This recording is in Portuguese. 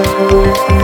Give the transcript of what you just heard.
Música